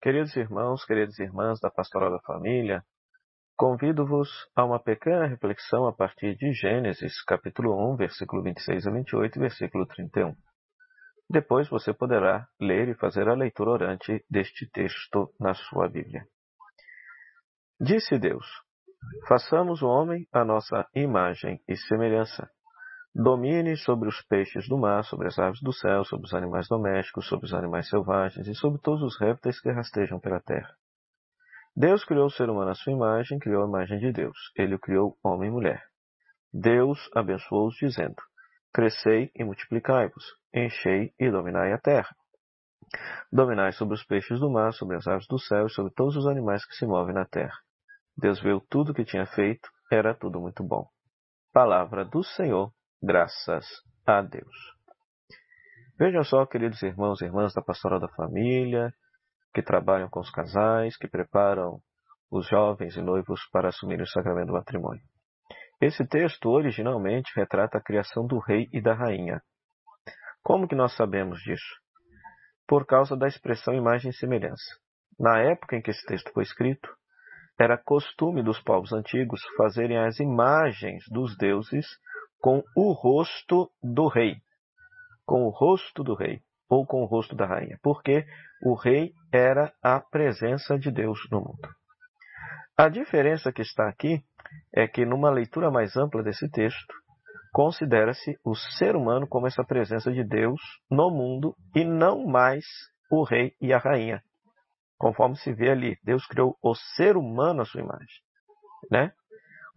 Queridos irmãos, queridas irmãs da Pastoral da Família, convido-vos a uma pequena reflexão a partir de Gênesis, capítulo 1, versículo 26 a 28 e versículo 31. Depois você poderá ler e fazer a leitura orante deste texto na sua Bíblia. Disse Deus: Façamos o homem à nossa imagem e semelhança Domine sobre os peixes do mar, sobre as aves do céu, sobre os animais domésticos, sobre os animais selvagens e sobre todos os répteis que rastejam pela terra. Deus criou o ser humano à sua imagem, criou a imagem de Deus. Ele o criou homem e mulher. Deus abençoou-os, dizendo: Crescei e multiplicai-vos, enchei e dominai a terra. Dominai sobre os peixes do mar, sobre as aves do céu e sobre todos os animais que se movem na terra. Deus viu tudo o que tinha feito, era tudo muito bom. Palavra do Senhor Graças a Deus. Vejam só, queridos irmãos e irmãs da Pastoral da Família, que trabalham com os casais, que preparam os jovens e noivos para assumir o sacramento do matrimônio. Esse texto originalmente retrata a criação do rei e da rainha. Como que nós sabemos disso? Por causa da expressão imagem e semelhança. Na época em que esse texto foi escrito, era costume dos povos antigos fazerem as imagens dos deuses com o rosto do rei. Com o rosto do rei, ou com o rosto da rainha, porque o rei era a presença de Deus no mundo. A diferença que está aqui é que, numa leitura mais ampla desse texto, considera-se o ser humano como essa presença de Deus no mundo e não mais o rei e a rainha. Conforme se vê ali, Deus criou o ser humano à sua imagem. Né?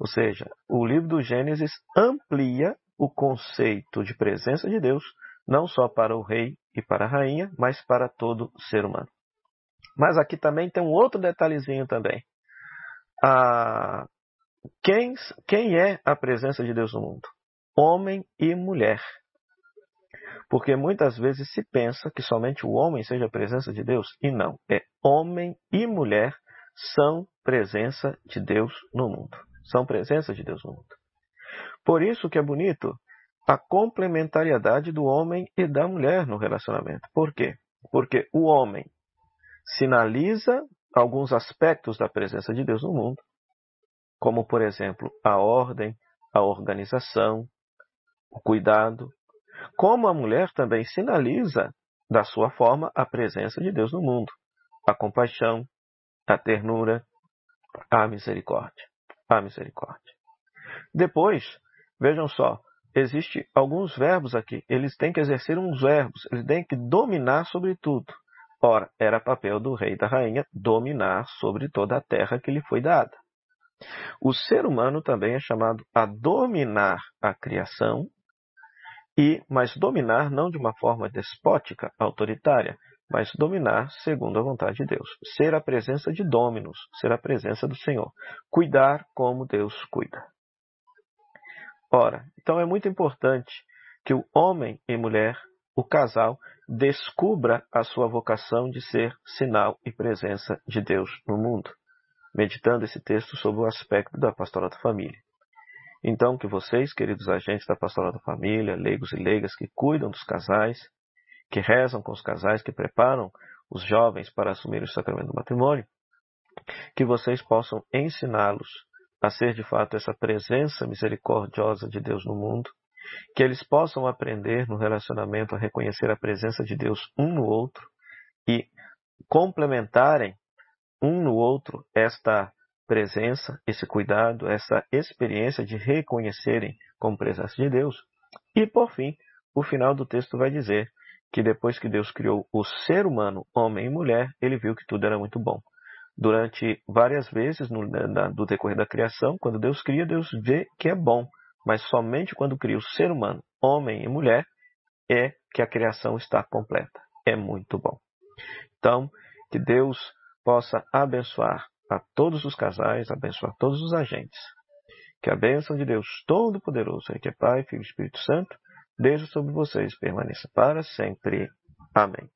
Ou seja, o livro do Gênesis amplia o conceito de presença de Deus, não só para o rei e para a rainha, mas para todo ser humano. Mas aqui também tem um outro detalhezinho também. Ah, quem, quem é a presença de Deus no mundo? Homem e mulher. Porque muitas vezes se pensa que somente o homem seja a presença de Deus, e não. É homem e mulher são presença de Deus no mundo são presença de Deus no mundo. Por isso que é bonito a complementariedade do homem e da mulher no relacionamento. Por quê? Porque o homem sinaliza alguns aspectos da presença de Deus no mundo, como, por exemplo, a ordem, a organização, o cuidado, como a mulher também sinaliza, da sua forma, a presença de Deus no mundo, a compaixão, a ternura, a misericórdia a misericórdia. Depois, vejam só, existe alguns verbos aqui. Eles têm que exercer uns verbos, eles têm que dominar sobre tudo. Ora, era papel do rei e da rainha dominar sobre toda a terra que lhe foi dada. O ser humano também é chamado a dominar a criação, e mas dominar não de uma forma despótica, autoritária, mas dominar segundo a vontade de Deus. Ser a presença de Dominus, ser a presença do Senhor. Cuidar como Deus cuida. Ora, então é muito importante que o homem e mulher, o casal, descubra a sua vocação de ser sinal e presença de Deus no mundo, meditando esse texto sobre o aspecto da pastoral da família. Então, que vocês, queridos agentes da pastoral da família, leigos e leigas que cuidam dos casais, que rezam com os casais, que preparam os jovens para assumir o sacramento do matrimônio, que vocês possam ensiná-los a ser de fato essa presença misericordiosa de Deus no mundo, que eles possam aprender no relacionamento a reconhecer a presença de Deus um no outro e complementarem um no outro esta presença, esse cuidado, essa experiência de reconhecerem como presença de Deus. E por fim, o final do texto vai dizer que depois que Deus criou o ser humano, homem e mulher, ele viu que tudo era muito bom. Durante várias vezes no na, do decorrer da criação, quando Deus cria, Deus vê que é bom, mas somente quando cria o ser humano, homem e mulher, é que a criação está completa. É muito bom. Então, que Deus possa abençoar a todos os casais, abençoar todos os agentes. Que a bênção de Deus Todo-Poderoso, que é Pai, Filho e Espírito Santo, desde sobre vocês permaneça para sempre. Amém.